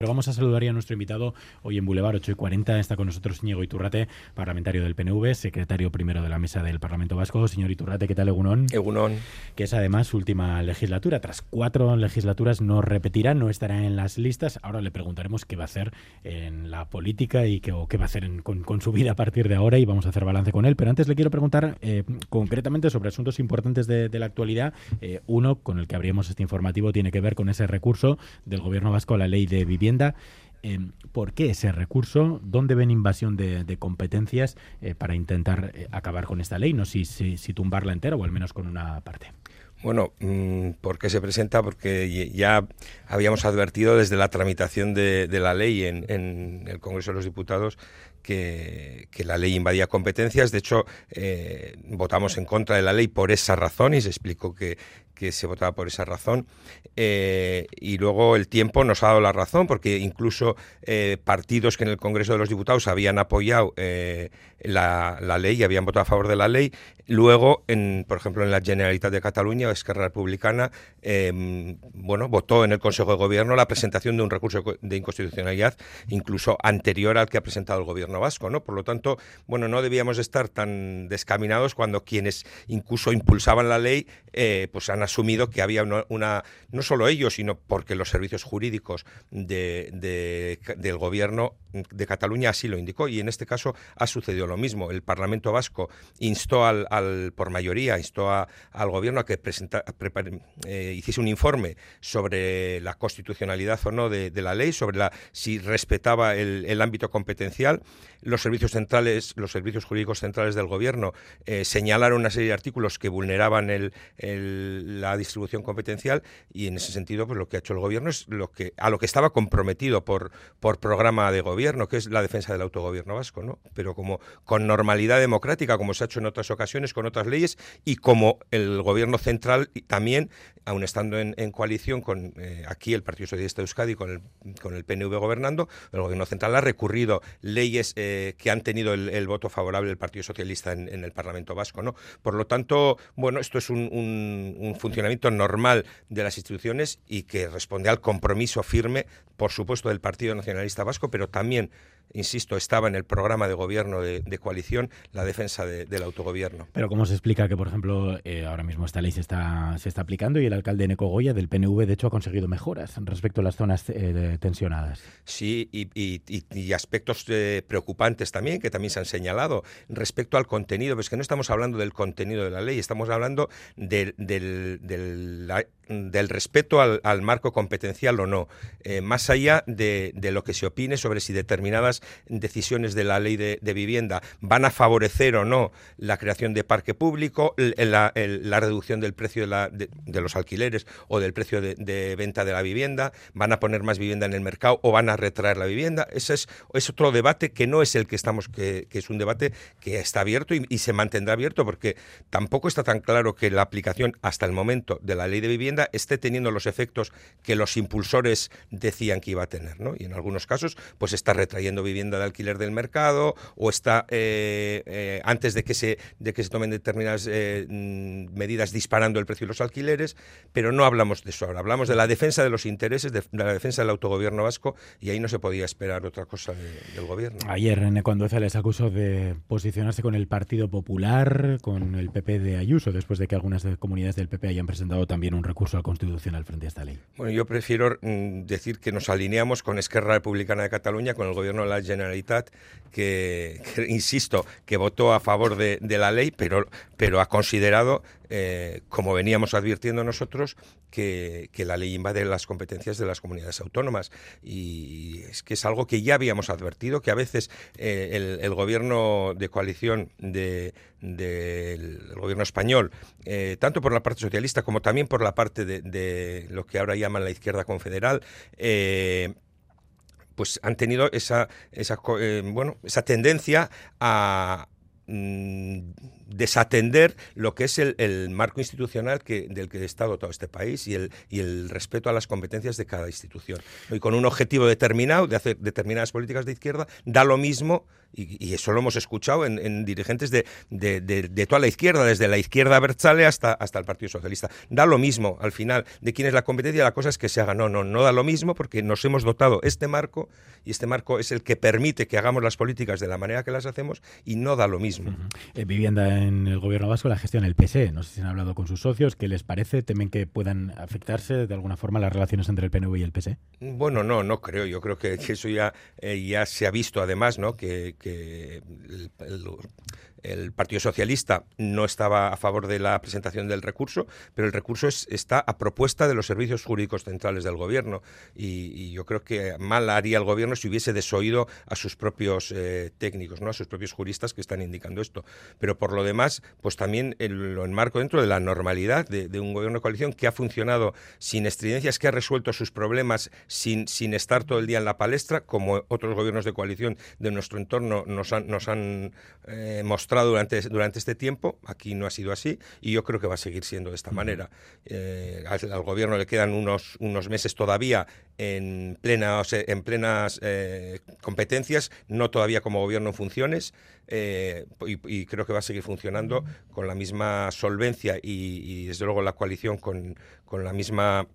Pero vamos a saludar ya a nuestro invitado hoy en Boulevard 8 y 40. Está con nosotros Íñigo Iturrate, parlamentario del PNV, secretario primero de la mesa del Parlamento Vasco. Señor Iturrate, ¿qué tal, Egunón? Egunón. Que es además su última legislatura. Tras cuatro legislaturas no repetirá, no estará en las listas. Ahora le preguntaremos qué va a hacer en la política y qué, qué va a hacer con, su vida a partir de ahora y vamos a hacer balance con él. Pero antes le quiero preguntar eh, concretamente sobre asuntos importantes de, la actualidad. Eh, uno, con el que abrimos este informativo, tiene que ver con ese recurso del Gobierno vasco a la ley de vivienda Em, ¿Por qué ese recurso? ¿Dónde ven invasión de, competencias eh, para intentar eh, acabar con esta ley? No si, si, tumbarla entera o al menos con una parte. Bueno, mm, ¿por qué se presenta? Porque ya habíamos advertido desde la tramitación de, la ley en, el Congreso de los Diputados que, la ley invadía competencias. De hecho, eh, votamos en contra de la ley por esa razón y se explicó que, que se votaba por esa razón. Eh, y luego el tiempo nos ha dado la razón, porque incluso eh, partidos que en el Congreso de los Diputados habían apoyado eh, la, ley y habían votado a favor de la ley, luego, en, por ejemplo, en la Generalitat de Cataluña, Esquerra Republicana, em, bueno, votó en el Consejo de Gobierno la presentación de un recurso de inconstitucionalidad, incluso anterior al que ha presentado el Gobierno vasco, ¿no? Por lo tanto, bueno, no debíamos estar tan descaminados cuando quienes incluso impulsaban la ley, pues han asumido que había una, no solo ellos, sino porque los servicios jurídicos de, del gobierno de Cataluña así lo indicó y en este caso ha sucedido lo mismo. El Parlamento Vasco instó al, por mayoría, instó al gobierno a que presenta, eh, hiciese un informe sobre la constitucionalidad o no de, la ley, sobre la si respetaba el, ámbito competencial. Los servicios centrales, los servicios jurídicos centrales del gobierno eh, señalaron una serie de artículos que vulneraban el, la distribución competencial y en ese sentido pues lo que ha hecho el gobierno es lo que a lo que estaba comprometido por, por programa de gobierno, que es la defensa del autogobierno vasco, ¿no? Pero como con normalidad democrática, como se ha hecho en otras ocasiones con otras leyes y como el gobierno central también, aun estando en, coalición con eh, aquí el Partido Socialista de Euskadi con el, con el PNV gobernando, el gobierno central ha recurrido leyes eh, que han tenido el, voto favorable del Partido Socialista en, el Parlamento vasco, ¿no? Por lo tanto, bueno, esto es un, un funcionamiento normal de las instituciones y que responde al compromiso firme, por supuesto, del Partido Nacionalista Vasco, pero también insisto, estaba en el programa de gobierno de, coalición la defensa del autogobierno. Pero ¿cómo se explica que, por ejemplo, eh, ahora mismo esta ley se está, se está aplicando y el alcalde Neco Goya del PNV, de hecho, ha conseguido mejoras respecto a las zonas eh, tensionadas? Sí, y, aspectos eh, preocupantes también, que también se han señalado. Respecto al contenido, pues que no estamos hablando del contenido de la ley, estamos hablando del, del, respeto al, marco competencial o no, más allá de lo que se opine sobre si determinadas decisiones de la ley de, vivienda van a favorecer o no la creación de parque público, la, reducción del precio de, los alquileres o del precio de, venta de la vivienda, van a poner más vivienda en el mercado o van a retraer la vivienda. Ese es, es otro debate que no es el que estamos, que, es un debate que está abierto y, se mantendrá abierto porque tampoco está tan claro que la aplicación hasta el momento de la ley de vivienda esté teniendo los efectos que los impulsores decían que iba a tener, ¿no? Y en algunos casos, pues está retrayendo vivienda de alquiler del mercado o está eh, eh, antes de que se de que se tomen determinadas eh, mm, medidas disparando el precio de los alquileres, pero no hablamos de eso ahora, hablamos de la defensa de los intereses, de, la defensa del autogobierno vasco y ahí no se podía esperar otra cosa del gobierno. Ayer René Condueza les acusó de posicionarse con el Partido Popular, con el PP de Ayuso, después de que algunas comunidades del PP hayan presentado también un recurso al Constitucional frente a esta ley. Bueno, yo prefiero mm, decir que nos alineamos con Esquerra Republicana de Cataluña, con el gobierno de la Generalitat, que, insisto, que votó a favor de, la ley, pero, pero ha considerado, eh, como veníamos advirtiendo nosotros, que, la ley invade las competencias de las comunidades autónomas. Y es que es algo que ya habíamos advertido, que a veces eh, el, gobierno de coalición del gobierno español, eh, tanto por la parte socialista como también por la parte de, lo que ahora llaman la izquierda confederal, pues han tenido esa, esa, bueno, esa tendencia a mm, desatender lo que es el, marco institucional que, del que está dotado este país y el, y el respeto a las competencias de cada institución. Y con un objetivo determinado de hacer determinadas políticas de izquierda, da lo mismo y, eso lo hemos escuchado en, dirigentes de, de, toda la izquierda, desde la izquierda Berchale hasta, hasta el Partido Socialista. Da lo mismo al final de quién es la competencia, la cosa es que se haga. No, no, no da lo mismo porque nos hemos dotado este marco y este marco es el que permite que hagamos las políticas de la manera que las hacemos y no da lo mismo. Eh, vivienda en el gobierno vasco, la gestión del PSE. No sé si han hablado con sus socios, ¿qué les parece? ¿Temen que puedan afectarse de alguna forma las relaciones entre el PNV y el PSE? Bueno, no, no creo. Yo creo que, eso ya, eh, ya se ha visto además, ¿no? que, el Partido Socialista no estaba a favor de la presentación del recurso, pero el recurso está a propuesta de los servicios jurídicos centrales del Gobierno. Y, yo creo que mal haría el Gobierno si hubiese desoído a sus propios eh, técnicos, ¿no? a sus propios juristas que están indicando esto. Pero por lo demás, pues también lo enmarco dentro de la normalidad de, un Gobierno de coalición que ha funcionado sin estridencias, que ha resuelto sus problemas sin, sin estar todo el día en la palestra, como otros gobiernos de coalición de nuestro entorno nos han, nos han eh, mostrado durante, durante este tiempo. Aquí no ha sido así y yo creo que va a seguir siendo de esta manera. Eh, al, gobierno le quedan unos, unos meses todavía en, plena, en plenas eh, competencias, no todavía como gobierno en funciones. Eh, y, creo que va a seguir funcionando con la misma solvencia y, y desde luego la coalición con, con la misma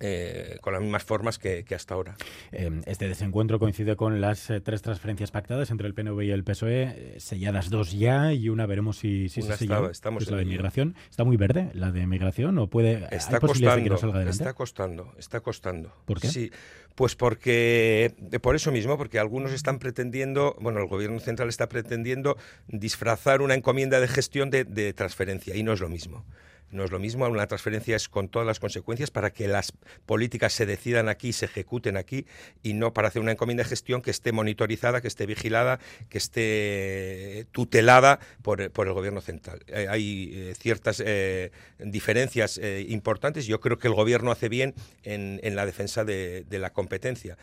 eh, con las mismas formas que, hasta ahora. Em, este desencuentro coincide con las eh, tres transferencias pactadas entre el PNV y el PSOE, eh, selladas dos ya y una veremos si, si se sella, estamos es la de migración. ¿Está muy verde la de migración o puede está costando, Está costando, está costando. ¿Por qué? Sí, pues porque, por eso mismo, porque algunos están pretendiendo, bueno, el gobierno central está pretendiendo disfrazar una encomienda de gestión de transferencia y no es lo mismo. No es lo mismo, una transferencia es con todas las consecuencias para que las políticas se decidan aquí, se ejecuten aquí y no para hacer una encomienda de gestión que esté monitorizada, que esté vigilada, que esté tutelada por, el gobierno central. Eh, hay eh, ciertas eh, diferencias importantes. Yo creo que el gobierno hace bien en, la defensa de, la competencia,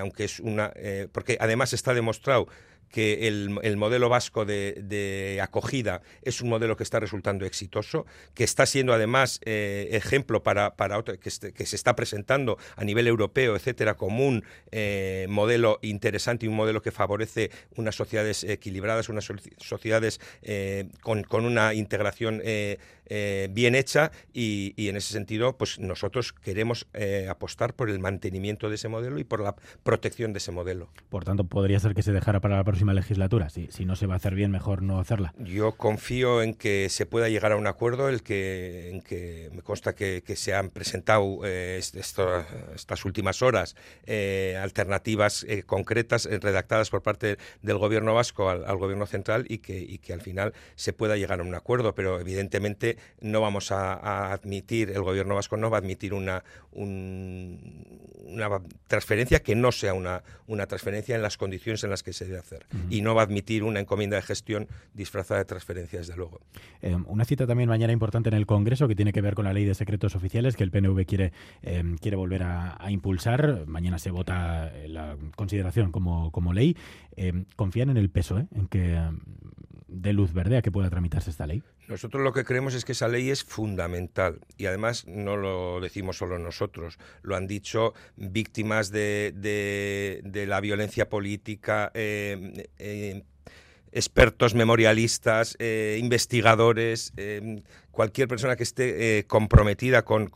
aunque es una. porque además está demostrado que el, modelo vasco de, acogida es un modelo que está resultando exitoso, que está siendo además eh, ejemplo para, para otro, que, que, se está presentando a nivel europeo, etcétera, como un eh, modelo interesante y un modelo que favorece unas sociedades equilibradas, unas sociedades eh, con, con, una integración bien hecha y, y, en ese sentido, pues nosotros queremos apostar por el mantenimiento de ese modelo y por la protección de ese modelo. Por tanto, podría ser que se dejara para la próxima legislatura. Si, no se va a hacer bien, mejor no hacerla. Yo confío en que se pueda llegar a un acuerdo, el que, en que me consta que, se han presentado eh, estas últimas horas eh, alternativas eh, concretas redactadas por parte del gobierno vasco al, gobierno central y que, al final se pueda llegar a un acuerdo. Pero evidentemente no vamos a, admitir, el gobierno vasco no va a admitir una, transferencia que no sea una transferencia en las condiciones en las que se debe hacer y no va a admitir una encomienda de gestión disfrazada de transferencia, desde luego. Eh, una cita también mañana importante en el Congreso que tiene que ver con la ley de secretos oficiales que el PNV quiere, eh, quiere volver a, impulsar. Mañana se vota eh, la consideración como, como ley. ¿Confían en el PSOE, en que dé luz verde a que pueda tramitarse esta ley? Nosotros lo que creemos es que esa ley es fundamental y además no lo decimos solo nosotros, lo han dicho víctimas de, de, la violencia política, eh, eh, expertos memorialistas, eh, investigadores, cualquier persona que esté eh, comprometida con,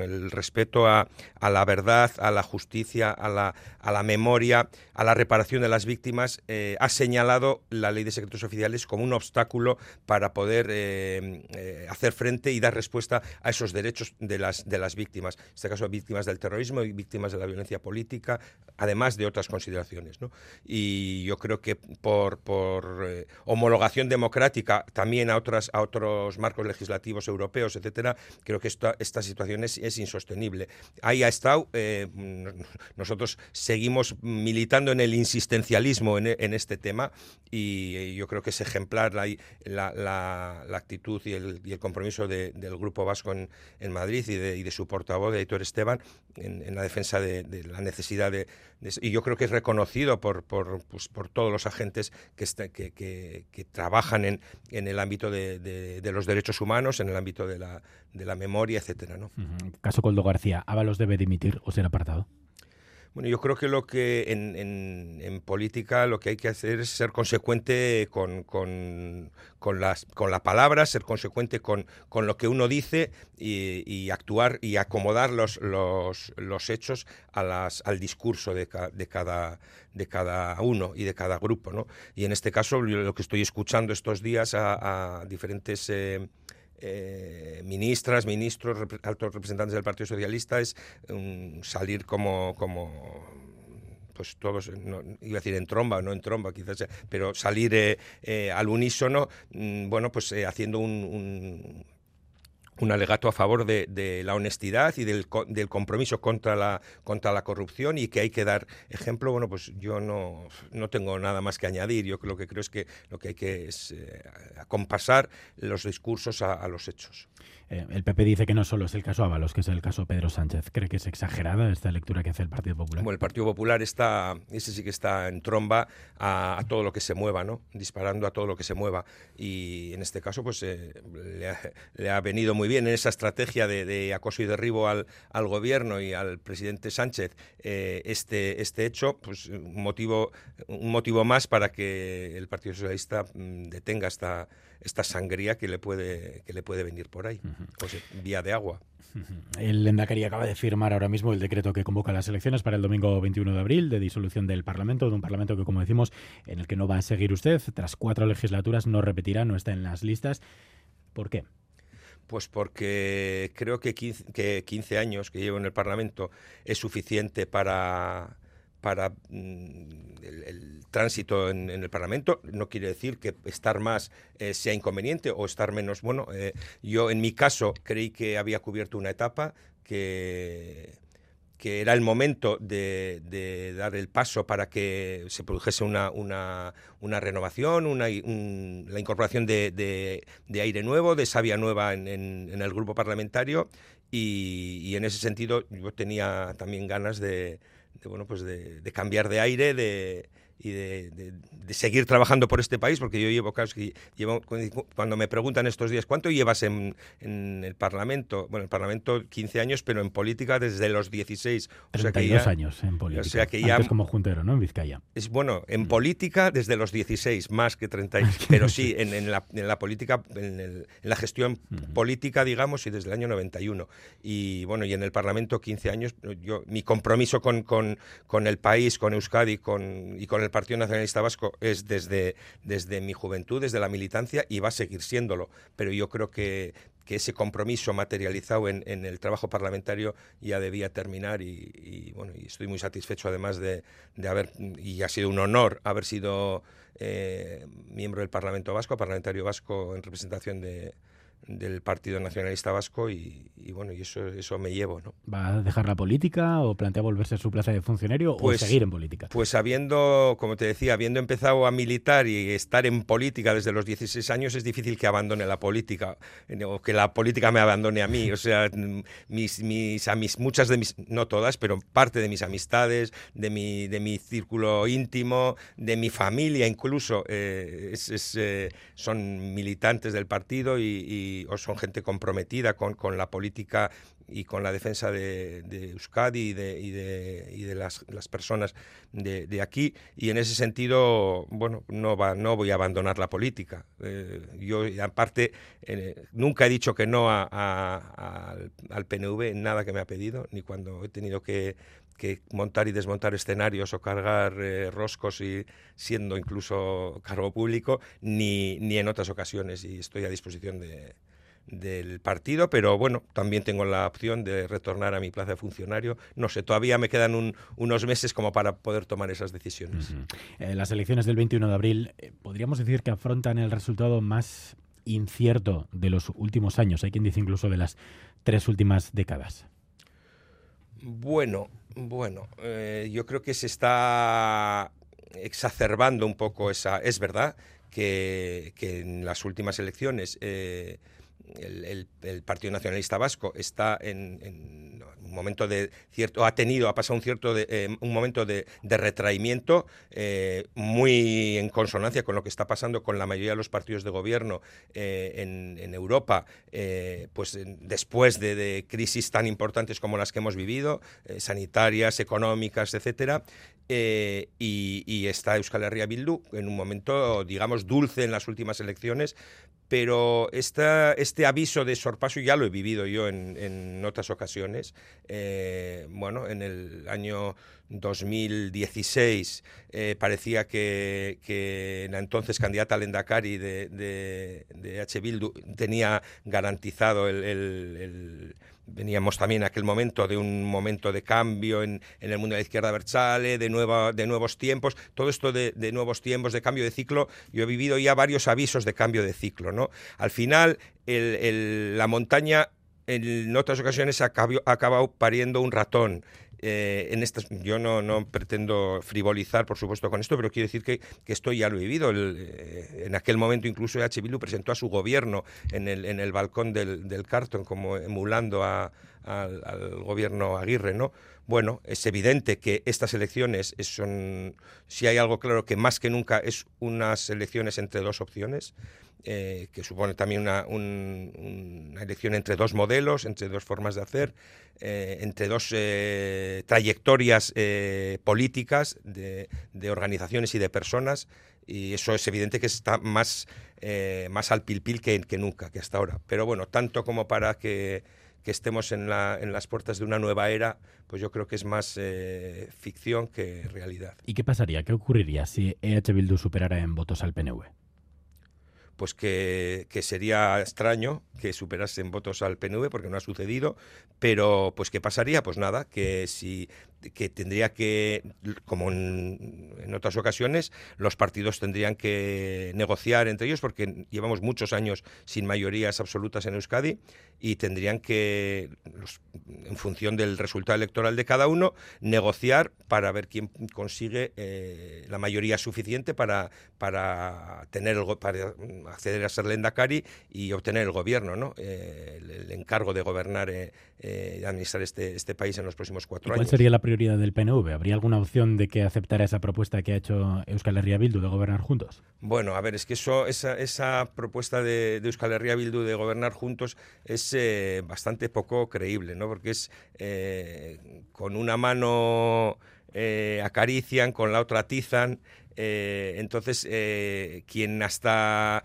el respeto a, la verdad, a la justicia, a la, a la memoria, a la reparación de las víctimas, eh, ha señalado la ley de secretos oficiales como un obstáculo para poder eh, hacer frente y dar respuesta a esos derechos de las, de las víctimas, en este caso víctimas del terrorismo y víctimas de la violencia política, además de otras consideraciones. Y yo creo que por, por homologación democrática también a, otras, a otros marcos legislativos, legislativos europeos, etcétera, creo que esta, esta situación es, insostenible. Ahí ha estado, eh, nosotros seguimos militando en el insistencialismo en, este tema y yo creo que es ejemplar la, la, actitud y el, compromiso del Grupo Vasco en, Madrid y de, su portavoz, de Héctor Esteban, en, la defensa de, la necesidad de, Y yo creo que es reconocido por, por, pues, por todos los agentes que, este, que, que, trabajan en, en, el ámbito de, los derechos humanos, en el ámbito de la, de la memoria, etcétera. ¿no? Caso Coldo García, ¿Ábalos debe dimitir o ser apartado? Bueno, yo creo que lo que en, en, política lo que hay que hacer es ser consecuente con, con, con, las, con la palabra, ser consecuente con, con lo que uno dice y, actuar y acomodar los, los, los hechos a las, al discurso de, de, cada, de cada uno y de cada grupo. ¿no? Y en este caso, lo que estoy escuchando estos días a, diferentes... Eh, eh, ministras, ministros, altos representantes del Partido Socialista es salir como, como pues todos, iba a decir en tromba, no en tromba quizás, pero salir eh, eh, al unísono, mm, bueno, pues haciendo un un alegato a favor de, la honestidad y del, del, compromiso contra la, contra la corrupción y que hay que dar ejemplo. Bueno, pues yo no, no tengo nada más que añadir. Yo lo que creo es que lo que hay que es eh, acompasar los discursos a, los hechos. Eh, el PP dice que no solo es el caso Ábalos, que es el caso Pedro Sánchez. ¿Cree que es exagerada esta lectura que hace el Partido Popular? Bueno, el Partido Popular está, ese sí que está en tromba a, todo lo que se mueva, ¿no? Disparando a todo lo que se mueva. Y en este caso, pues eh, le ha venido muy bien en esa estrategia de, acoso y derribo al, al, gobierno y al presidente Sánchez eh, este, este hecho, pues un motivo, un motivo más para que el Partido Socialista mm, detenga esta, esta sangría que le puede, que le puede venir por ahí, pues, vía de agua. El Endacari acaba de firmar ahora mismo el decreto que convoca las elecciones para el domingo 21 de abril de disolución del Parlamento, de un Parlamento que, como decimos, en el que no va a seguir usted. Tras cuatro legislaturas no repetirá, no está en las listas. ¿Por qué? Pues porque creo que 15, años que llevo en el Parlamento es suficiente para, para mm, el, tránsito en, el Parlamento. No quiere decir que estar más eh, sea inconveniente o estar menos. Bueno, eh, yo en mi caso creí que había cubierto una etapa que que era el momento de, dar el paso para que se produjese una, una, una renovación, una, la incorporación de, aire nuevo, de savia nueva en, en, el grupo parlamentario. Y, y, en ese sentido yo tenía también ganas de, bueno, pues de, cambiar de aire, de y de, seguir trabajando por este país, porque yo llevo, que llevo, cuando me preguntan estos días, ¿cuánto llevas en, el Parlamento? Bueno, en el Parlamento 15 años, pero en política desde los 16. 32 o sea años en política. O sea que ya, Antes como juntero, ¿no? En Vizcaya. Es, bueno, en mm. política desde los 16, más que 30 años. pero sí, en, la, en la, política, en, la gestión política, digamos, y desde el año 91. Y bueno, y en el Parlamento 15 años, yo mi compromiso con, con, con el país, con Euskadi con, y con el Partido Nacionalista Vasco es desde, desde mi juventud, desde la militancia y va a seguir siéndolo. Pero yo creo que, ese compromiso materializado en, el trabajo parlamentario ya debía terminar y, bueno estoy muy satisfecho además de, haber y ha sido un honor haber sido eh, miembro del Parlamento Vasco, parlamentario vasco en representación de, del Partido Nacionalista Vasco y, bueno, y eso, eso me llevo, ¿no? ¿Va a dejar la política o plantea volverse a su plaza de funcionario o pues, seguir en política? Pues habiendo, como te decía, habiendo empezado a militar y estar en política desde los 16 años, es difícil que abandone la política o que la política me abandone a mí. O sea, mis, mis, mis muchas de mis, no todas, pero parte de mis amistades, de mi, de mi círculo íntimo, de mi familia incluso, eh, es, eh, son militantes del partido y o son gente comprometida con, con, la política y con la defensa de, Euskadi y de, y de, y de las, personas de, de, aquí. Y en ese sentido, bueno, no, va, no voy a abandonar la política. Eh, yo, aparte, eh, nunca he dicho que no a, al, PNV nada que me ha pedido, ni cuando he tenido que, que montar y desmontar escenarios o cargar eh, roscos y siendo incluso cargo público, ni, ni en otras ocasiones. Y estoy a disposición de, del partido, pero bueno, también tengo la opción de retornar a mi plaza de funcionario. No sé, todavía me quedan unos meses como para poder tomar esas decisiones. Eh, las elecciones del 21 de abril, eh, ¿podríamos decir que afrontan el resultado más incierto de los últimos años. Hay quien dice incluso de las tres últimas décadas. Bueno, bueno, eh, yo creo que se está exacerbando un poco esa. Es verdad que, en las últimas elecciones eh, el, Partido Nacionalista Vasco está en, un momento de cierto, ha tenido, ha pasado un cierto de, eh, un momento de, retraimiento eh, muy en consonancia con lo que está pasando con la mayoría de los partidos de gobierno eh, en, Europa, pues después de, crisis tan importantes como las que hemos vivido, sanitarias, económicas, etcétera, y, y, está Euskal Herria Bildu en un momento, digamos, dulce en las últimas elecciones, pero esta, este aviso de sorpaso ya lo he vivido yo en, otras ocasiones. Eh, bueno, en el año 2016 eh, parecía que, la entonces candidata al Endacari de, de, H. Bildu tenía garantizado el veníamos también en aquel momento de un momento de cambio en, el mundo de la izquierda Berchale, de, nueva, de nuevos tiempos, todo esto de, nuevos tiempos, de cambio de ciclo, yo he vivido ya varios avisos de cambio de ciclo. ¿no? Al final, la montaña en otras ocasiones ha acabado pariendo un ratón. Eh, en estas, yo no, no, pretendo frivolizar, por supuesto, con esto, pero quiero decir que, que esto ya lo he vivido. Eh, en aquel momento incluso H. Bildu presentó a su gobierno en el, en el balcón del, del cartón, como emulando al, gobierno Aguirre, ¿no? Bueno, es evidente que estas elecciones son, si hay algo claro que más que nunca es unas elecciones entre dos opciones. Eh, que supone también una, elección entre dos modelos, entre dos formas de hacer, eh, entre dos eh, trayectorias políticas de, organizaciones y de personas, y eso es evidente que está más, más al pilpil que, que nunca, que hasta ahora. Pero bueno, tanto como para que que estemos en, la, en, las puertas de una nueva era, pues yo creo que es más ficción que realidad. ¿Y qué pasaría? ¿Qué ocurriría si EH Bildu superara en votos al PNV? Pues que, sería extraño que superasen votos al PNV porque no ha sucedido, pero pues qué pasaría, pues nada, que si que tendría que, como en, otras ocasiones, los partidos tendrían que negociar entre ellos porque llevamos muchos años sin mayorías absolutas en Euskadi y tendrían que, en función del resultado electoral de cada uno, negociar para ver quién consigue eh, la mayoría suficiente para, para tener para acceder a ser Lendakari y obtener el gobierno, ¿no? Eh, el, encargo de gobernar eh, eh, de administrar este, este país en los próximos cuatro años. ¿Cuál sería la prioridad del PNV? ¿Habría alguna opción de que aceptara esa propuesta que ha hecho Euskal Herria Bildu de gobernar juntos? Bueno, a ver, es que esa, propuesta de, Euskal Herria Bildu de gobernar juntos es bastante poco creíble, ¿no? Porque es con una mano acarician, con la otra atizan. entonces, quien hasta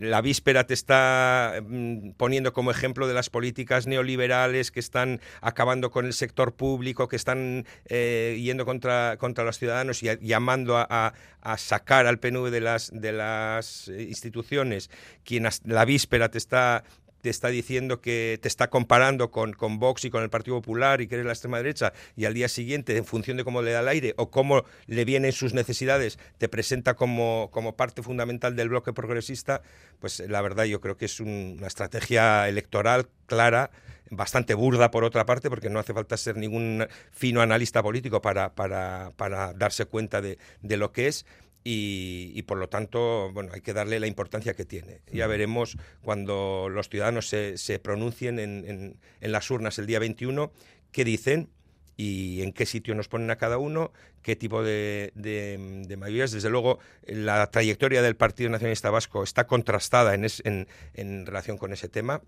la víspera te está mm, poniendo como ejemplo de las políticas neoliberales que están acabando con el sector público, que están eh, yendo contra, contra los ciudadanos y llamando a, sacar al PNV de las, de las instituciones, quien la víspera te está te está diciendo que te está comparando con, con Vox y con el Partido Popular y que eres la extrema derecha y al día siguiente, en función de cómo le da el aire o cómo le vienen sus necesidades, te presenta como, como parte fundamental del bloque progresista, pues la verdad yo creo que es una estrategia electoral clara bastante burda por otra parte, porque no hace falta ser ningún fino analista político para, para, para darse cuenta de, de, lo que es, y, por lo tanto, bueno, hay que darle la importancia que tiene. Ya veremos cuando los ciudadanos se, se pronuncien en, en, las urnas el día 21 qué dicen y en qué sitio nos ponen a cada uno, qué tipo de, de, mayorías. Desde luego, la trayectoria del Partido Nacionalista Vasco está contrastada en relación con ese tema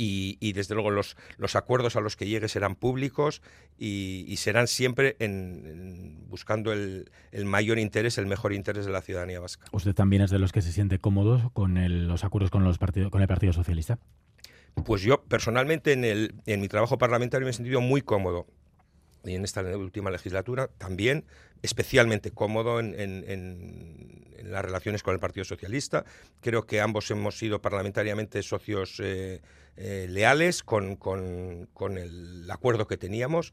y, desde luego los, los acuerdos a los que llegue serán públicos y, serán siempre en, buscando el, el, mayor interés, el mejor interés de la ciudadanía vasca. ¿Usted también es de los que se siente cómodo con los acuerdos con, los partidos, con el Partido Socialista? Pues yo personalmente en, el, en mi trabajo parlamentario me he sentido muy cómodo y en esta última legislatura también especialmente cómodo en, las relaciones con el Partido Socialista. Creo que ambos hemos sido parlamentariamente socios eh, eh, leales con, el acuerdo que teníamos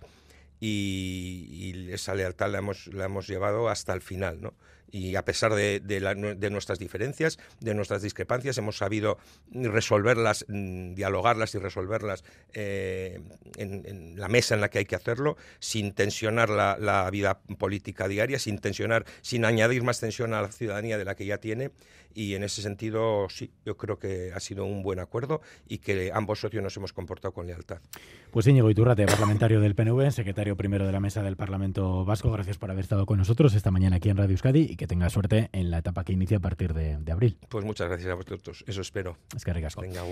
y, esa lealtad la hemos, la hemos llevado hasta el final. ¿no? Y a pesar de, de, nuestras diferencias, de nuestras discrepancias, hemos sabido resolverlas, mm, dialogarlas y resolverlas eh, en, la mesa en la que hay que hacerlo, sin tensionar la, vida política diaria, sin tensionar, sin añadir más tensión a la ciudadanía de la que ya tiene. Y en ese sentido, sí, yo creo que ha sido un buen acuerdo y que ambos socios nos hemos comportado con lealtad. Pues Íñigo Iturrate, parlamentario del PNV, secretario primero de la mesa del Parlamento Vasco, gracias por haber estado con nosotros esta mañana aquí en Radio Euskadi y que tenga suerte en la etapa que inicia a partir de, abril. Pues muchas gracias a vosotros, eso espero. Es que ricasco. Venga,